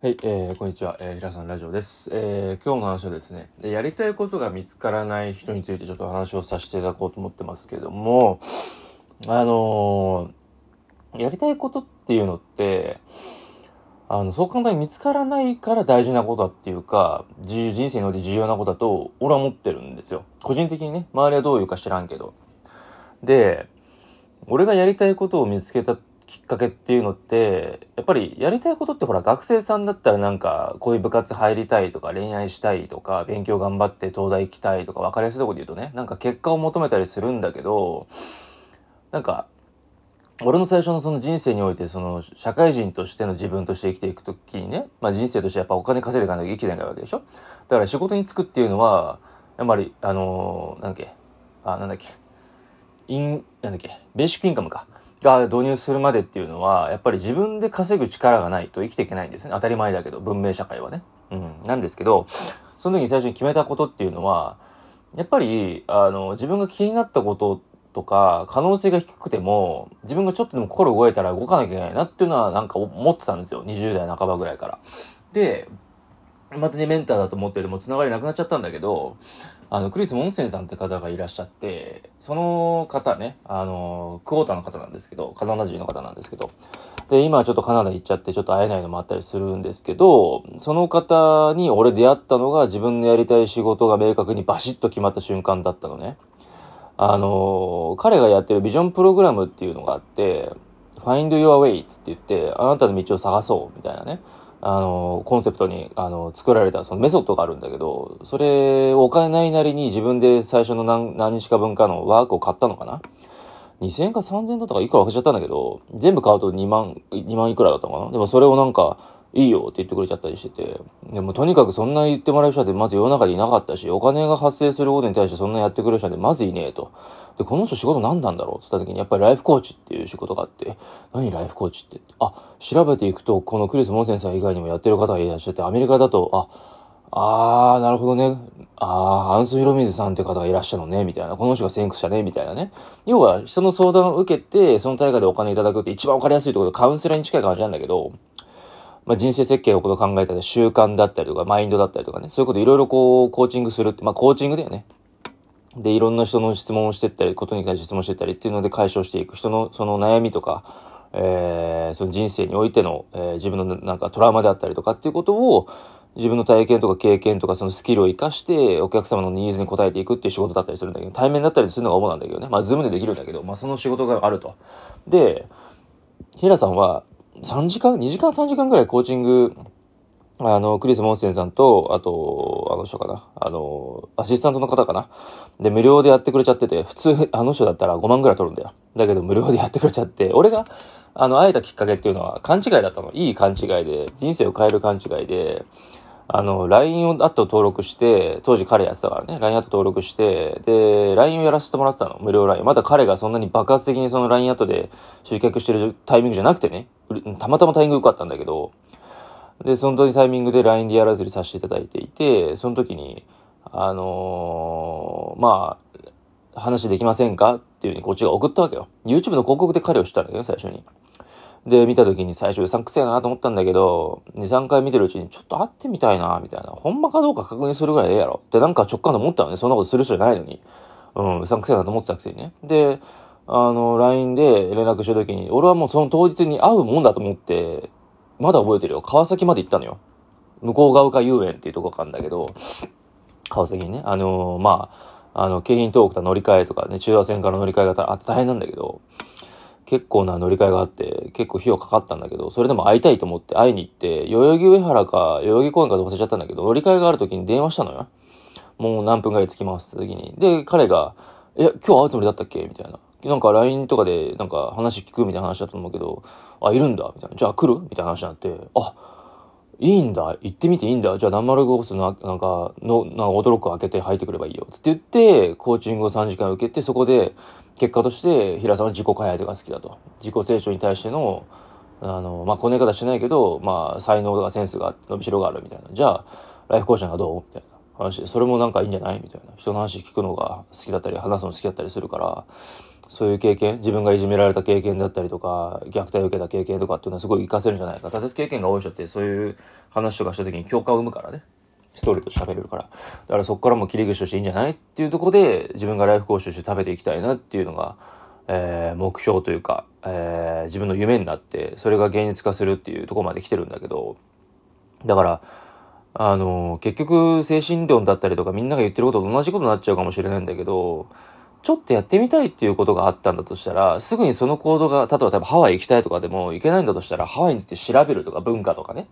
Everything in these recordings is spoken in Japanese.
はい、えー、こんにちは、えー、平さんラジオです。えー、今日の話はですね、やりたいことが見つからない人についてちょっと話をさせていただこうと思ってますけども、あのー、やりたいことっていうのって、あの、そう簡単に見つからないから大事なことだっていうか、人生において重要なことだと、俺は思ってるんですよ。個人的にね、周りはどういうか知らんけど。で、俺がやりたいことを見つけたきっかけっていうのって、やっぱりやりたいことってほら学生さんだったらなんかこういう部活入りたいとか恋愛したいとか勉強頑張って東大行きたいとか分かりやすいところで言うとね、なんか結果を求めたりするんだけど、なんか俺の最初のその人生においてその社会人としての自分として生きていくときにね、まあ人生としてやっぱお金稼いでいかないと生きていけないわけでしょ？だから仕事に就くっていうのは、やっぱりあのーなんだっけ、あ、なんだっけ、イン、なんだっけ、ベーシックインカムか。が導入するまでっていうのは、やっぱり自分で稼ぐ力がないと生きていけないんですね。当たり前だけど、文明社会はね。うん。なんですけど、その時に最初に決めたことっていうのは、やっぱり、あの、自分が気になったこととか、可能性が低くても、自分がちょっとでも心動いたら動かなきゃいけないなっていうのはなんか思ってたんですよ。20代半ばぐらいから。で、またね、メンターだと思ってても繋がりなくなっちゃったんだけど、あの、クリス・モンセンさんって方がいらっしゃって、その方ね、あの、クォーターの方なんですけど、カナダ人の方なんですけど、で、今ちょっとカナダ行っちゃってちょっと会えないのもあったりするんですけど、その方に俺出会ったのが自分のやりたい仕事が明確にバシッと決まった瞬間だったのね。あの、彼がやってるビジョンプログラムっていうのがあって、Find Your Way って言って、あなたの道を探そうみたいなね。あの、コンセプトに、あの、作られたそのメソッドがあるんだけど、それお金ないなりに自分で最初の何何日か分かのワークを買ったのかな ?2000 円か3000円だったかいくら忘れちゃったんだけど、全部買うと2万、2万いくらだったのかな？でもそれをなんか、いいよって言ってくれちゃったりしてて。でもとにかくそんな言ってもらう人ってまず世の中でいなかったし、お金が発生することに対してそんなやってくれる人ってまずいねえと。で、この人仕事何なんだろうって言った時にやっぱりライフコーチっていう仕事があって、何ライフコーチって？あ、調べていくと、このクリス・モンセンさん以外にもやってる方がいらっしゃって、アメリカだと、あ、あー、なるほどね。あー、アンス・ヒロミズさんって方がいらっしゃるのね、みたいな。この人が先駆者ね、みたいなね。要は、人の相談を受けて、その対価でお金いただくって一番わかりやすいところでカウンセラーに近い感じなんだけど、まあ、人生設計のことを考えたり、習慣だったりとか、マインドだったりとかね、そういうこといろいろこう、コーチングするって、まあ、コーチングだよね。で、いろんな人の質問をしてったり、ことに対して質問してったりっていうので解消していく人のその悩みとか、えー、その人生においての、えー自分のなんかトラウマであったりとかっていうことを、自分の体験とか経験とかそのスキルを活かして、お客様のニーズに応えていくっていう仕事だったりするんだけど、対面だったりするのが主なんだけどね。まあ、ズームでできるんだけど、まあ、その仕事があると。で、平さんは、3時間、2時間3時間ぐらいコーチング、あの、クリス・モンセンさんと、あと、あの人かな。あの、アシスタントの方かな。で、無料でやってくれちゃってて、普通、あの人だったら5万ぐらい取るんだよ。だけど、無料でやってくれちゃって、俺が、あの、会えたきっかけっていうのは、勘違いだったの。いい勘違いで、人生を変える勘違いで、あの、LINE をアット登録して、当時彼やってたからね、LINE アット登録して、で、LINE をやらせてもらってたの、無料 LINE。まだ彼がそんなに爆発的にその LINE アットで集客してるタイミングじゃなくてね、たまたまタイミング良かったんだけど、で、その時タイミングで LINE でやらずにさせていただいていて、その時に、あのーまあ、話できませんか？っていうふうにこっちが送ったわけよ。YouTube の広告で彼を知ったんだけど、最初に。で、見た時に最初うさんくせえなと思ったんだけど、2、3回見てるうちにちょっと会ってみたいなみたいな。ほんまかどうか確認するぐらいええやろ。ってなんか直感で思ったのね。そんなことする人じゃないのに。うん、うさんくせえなと思ってたくせにね。で、あの、LINE で連絡した時に、俺はもうその当日に会うもんだと思って、まだ覚えてるよ。川崎まで行ったのよ。向こう側か遊園っていうとこかんだけど、川崎にね、あのーまあ、あの、京浜東北と乗り換えとかね、中央線から乗り換えがあって大変なんだけど、結構な乗り換えがあって、結構費用かかったんだけど、それでも会いたいと思って会いに行って、代々木上原か、代々木公園かとか忘れちゃったんだけど、乗り換えがある時に電話したのよ。もう何分ぐらい着きますって時に。で、彼が、え、今日会うつもりだったっけ？みたいな。なんか LINE とかでなんか話聞くみたいな話だと思うけど、あ、いるんだみたいな。じゃあ来る？みたいな話になって、あ、いいんだ行ってみていいんだじゃあ何丸コースの、なんか、の、なんか驚く開けて入ってくればいいよ。つって言って、コーチングを3時間受けて、そこで、結果として、平さんは自己開発が好きだと。自己成長に対しての、あの、まあ、こね方しないけど、まあ、才能とかセンスが、伸びしろがあるみたいな。じゃあ、ライフコーチなんかどう？みたいな話で、それもなんかいいんじゃない？みたいな。人の話聞くのが好きだったり、話すの好きだったりするから、そういう経験、自分がいじめられた経験だったりとか、虐待を受けた経験とかっていうのはすごい活かせるんじゃないか。挫折経験が多い人ってそういう話とかした時に共感を生むからね。ストーリーと喋れるから。だからそこからも切り口としていいんじゃない？っていうところで、自分がライフ講習して食べていきたいなっていうのが、えー、目標というか、えー、自分の夢になって、それが現実化するっていうところまで来てるんだけど、だから、あの、結局、精神論だったりとかみんなが言ってることと同じことになっちゃうかもしれないんだけど、ちょっとやってみたいっていうことがあったんだとしたら、すぐにその行動が、例えば多分ハワイ行きたいとかでも行けないんだとしたら、ハワイについて調べるとか文化とかね。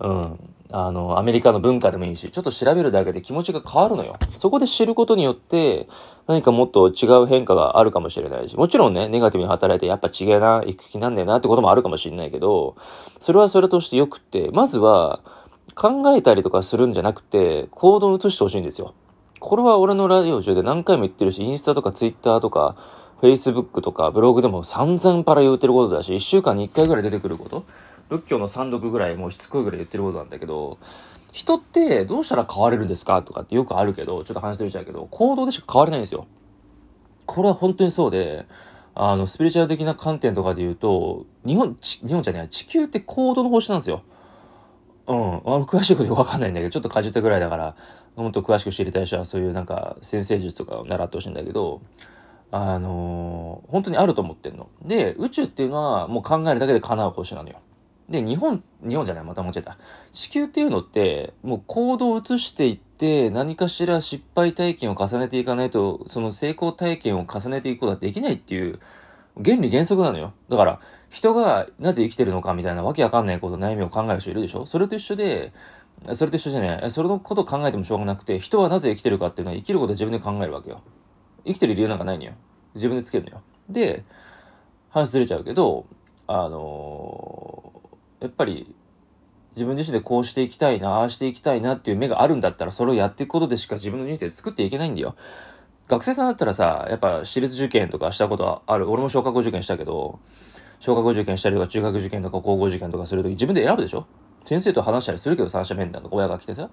うん。あの、アメリカの文化でもいいし、ちょっと調べるだけで気持ちが変わるのよ。そこで知ることによって、何かもっと違う変化があるかもしれないし、もちろんね、ネガティブに働いてやっぱ違えな、行く気なんねえなってこともあるかもしれないけど、それはそれとしてよくって、まずは、考えたりとかするんじゃなくて、行動を移してほしいんですよ。これは俺のラジオ中で何回も言ってるし、インスタとかツイッターとか、フェイスブックとかブログでも散々パラ言ってることだし、一週間に一回ぐらい出てくること。仏教の三読ぐらいもうしつこいぐらい言ってることなんだけど、人ってどうしたら変われるんですかとかってよくあるけど、ちょっと話してるちゃうけど、行動でしか変われないんですよ。これは本当にそうで、あの、スピリチュアル的な観点とかで言うと、日本、日本じゃない、地球って行動の星なんですよ。うん。あの、詳しいことよくわかんないんだけど、ちょっとかじったぐらいだから、もっと詳しく知りたい人は、そういうなんか、先生術とかを習ってほしいんだけど、あのー、本当にあると思ってんの。で、宇宙っていうのは、もう考えるだけで叶う星なのよ。で、日本、日本じゃない、また間違えた。地球っていうのって、もう行動を移していって、何かしら失敗体験を重ねていかないと、その成功体験を重ねていくことはできないっていう、原理原則なのよ。だから、人がなぜ生きてるのかみたいなわけわかんないこと悩みを考える人いるでしょ？それと一緒で、それと一緒じゃない。それのことを考えてもしょうがなくて、人はなぜ生きてるかっていうのは生きることを自分で考えるわけよ。生きてる理由なんかないのよ。自分でつけるのよ。で、話ずれちゃうけど、あのー、やっぱり、自分自身でこうしていきたいな、ああしていきたいなっていう目があるんだったら、それをやっていくことでしか自分の人生作っていけないんだよ。学生さんだったらさ、やっぱ私立受験とかしたことはある。俺も小学校受験したけど、小学校受験したりとか中学受験とか高校受験とかするとき自分で選ぶでしょ？先生と話したりするけど三者面談とか親が来てさ。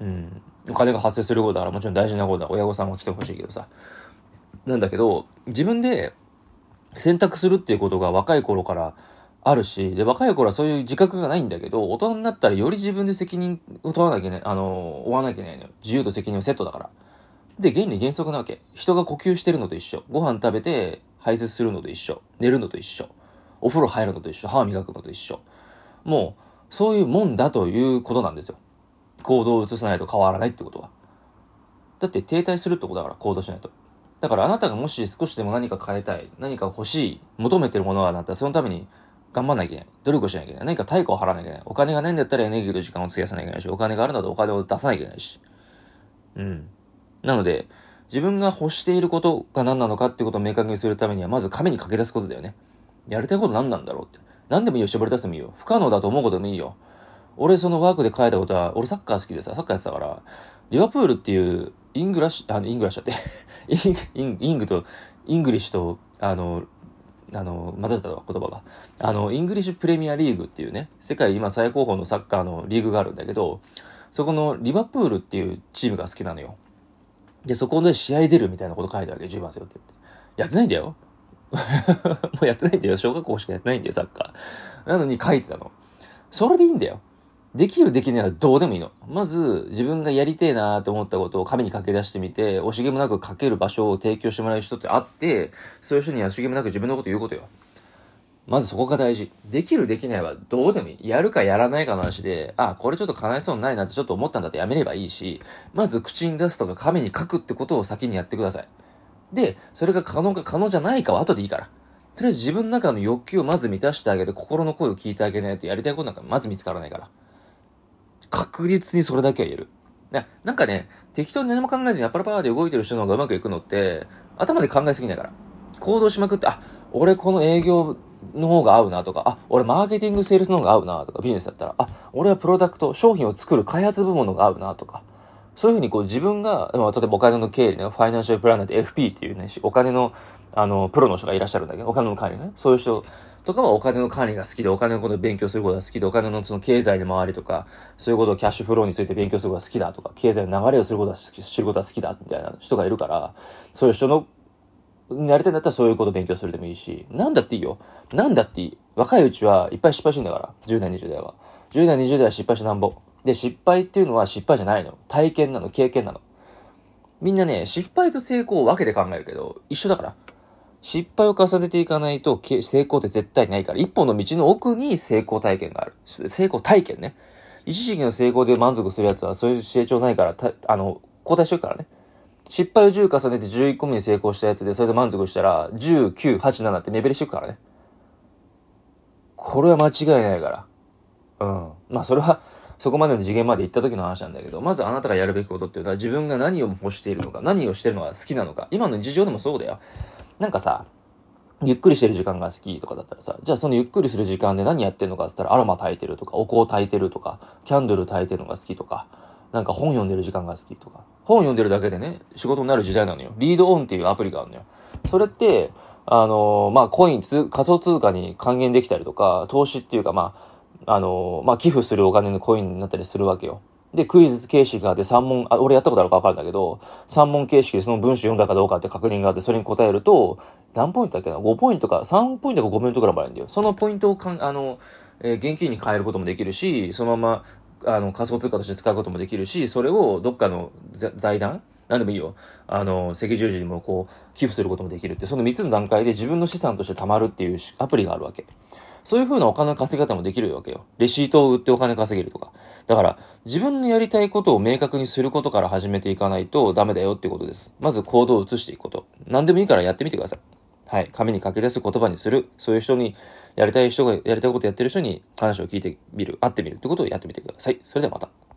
うん。お金が発生することだからもちろん大事なことだ。親御さんは来てほしいけどさ。なんだけど、自分で選択するっていうことが若い頃からあるし、で、若い頃はそういう自覚がないんだけど、大人になったらより自分で責任を問わなきゃいけない、あの、負わなきゃいけないのよ。自由と責任はセットだから。で、原理原則なわけ。人が呼吸してるのと一緒。ご飯食べて排泄するのと一緒。寝るのと一緒。お風呂入るのと一緒。歯磨くのと一緒。もう、そういうもんだということなんですよ。行動を移さないと変わらないってことは。だって停滞するってことだから行動しないと。だからあなたがもし少しでも何か変えたい、何か欲しい、求めてるものがあったらそのために頑張んなきゃいけない。努力しなきゃいけない。何か対価を払わなきゃいけない。お金がないんだったらエネルギーと時間を費やさなきゃいけないし、お金があるのでお金を出さなきゃいけないし。うん。なので、自分が欲していることが何なのかってことを明確にするためには、まず紙に書き出すことだよね。やりたいこと何なんだろうって。何でもいいよ、絞り出してもいいよ。不可能だと思うことでもいいよ。俺そのワークで書いたことは、俺サッカー好きでさ、サッカーやってたから、リバプールっていうイングラッシュ、あの、イングラッシュだって イン、イングと、イングリッシュと、あの、あの、混ざった、言葉が。あの、イングリッシュプレミアリーグっていうね、世界今最高峰のサッカーのリーグがあるんだけど、そこのリバプールっていうチームが好きなのよ。で、そこで試合出るみたいなこと書いてあるわけ、10番ですよって言って。やってないんだよ。もうやってないんだよ。小学校しかやってないんだよ、サッカー。なのに書いてたの。それでいいんだよ。できるできないはどうでもいいの。まず、自分がやりてえなーって思ったことを紙に書き出してみて、惜しげもなく書ける場所を提供してもらえる人ってあって、そういう人には惜しげもなく自分のこと言うことよ。まずそこが大事。できるできないはどうでもいい。やるかやらないかの話で、あ、これちょっと叶えそうにないなってちょっと思ったんだってやめればいいし、まず口に出すとか紙に書くってことを先にやってください。で、それが可能か可能じゃないかは後でいいから。とりあえず自分の中の欲求をまず満たしてあげて、心の声を聞いてあげないとやりたいことなんかまず見つからないから。確実にそれだけは言える。なんかね、適当に何も考えずにやっぱらパワーで動いてる人の方がうまくいくのって、頭で考えすぎないから。行動しまくって、あ、俺この営業の方が合うなとか、あ、俺マーケティングセールスの方が合うなとか、ビジネスだったら、あ、俺はプロダクト、商品を作る開発部門の方が合うなとか、そういうふうにこう自分が、例えばお金の経理ね、ファイナンシャルプランナーって FP っていうね、お金の、あの、プロの人がいらっしゃるんだけど、お金の管理ね、そういう人とかはお金の管理が好きで、お金のことを勉強することが好きで、お金のその経済の周りとか、そういうことをキャッシュフローについて勉強することが好きだとか、経済の流れをすることが好き、知ることが好きだみたいな人がいるから、そういう人の、やりたいんだったらそういうこと勉強するでもいいし、なんだっていいよ。なんだっていい。若いうちはいっぱい失敗してんだから。10代、20代は。10代、20代は失敗しなんぼ。で、失敗っていうのは失敗じゃないの。体験なの、経験なの。みんなね、失敗と成功を分けて考えるけど、一緒だから。失敗を重ねていかないと成功って絶対ないから、一本の道の奥に成功体験がある。成功体験ね。一時期の成功で満足するやつはそういう成長ないから、あの、交代してるからね。失敗を10重ねて11個目に成功したやつで、それで満足したら、19、87って目減りしていくからね。これは間違いないから。うん。まあそれは、そこまでの次元まで行った時の話なんだけど、まずあなたがやるべきことっていうのは自分が何を欲しているのか、何をしてるのが好きなのか。今の日常でもそうだよ。なんかさ、ゆっくりしてる時間が好きとかだったらさ、じゃあそのゆっくりする時間で何やってんのかって言ったらアロマ炊いてるとか、お香炊いてるとか、キャンドル炊いてるのが好きとか、なんか本読んでる時間が好きとか。本読んでるだけでね、仕事になる時代なのよ。リードオンっていうアプリがあるのよ。それって、あのー、まあ、コイン仮想通貨に還元できたりとか、投資っていうか、まあ、あのー、まあ、寄付するお金のコインになったりするわけよ。で、クイズ形式があって3問、あ、俺やったことあるか分かるんだけど、3問形式でその文章読んだかどうかって確認があって、それに答えると、何ポイントだっけな ?5 ポイントか、3ポイントか5ポイントくらいもらえるんだよ。そのポイントをかん、あの、えー、現金に変えることもできるし、そのまま、あの、仮想通貨として使うこともできるし、それをどっかの財団？何でもいいよ。あの、赤十字にもこう、寄付することもできるって、その3つの段階で自分の資産として貯まるっていうアプリがあるわけ。そういう風なお金の稼ぎ方もできるわけよ。レシートを売ってお金稼げるとか。だから、自分のやりたいことを明確にすることから始めていかないとダメだよってことです。まず行動を移していくこと。何でもいいからやってみてください。はい。紙に書き出す言葉にする。そういう人に、やりたい人がやりたいことやってる人に話を聞いてみる。会ってみるってことをやってみてください。それではまた。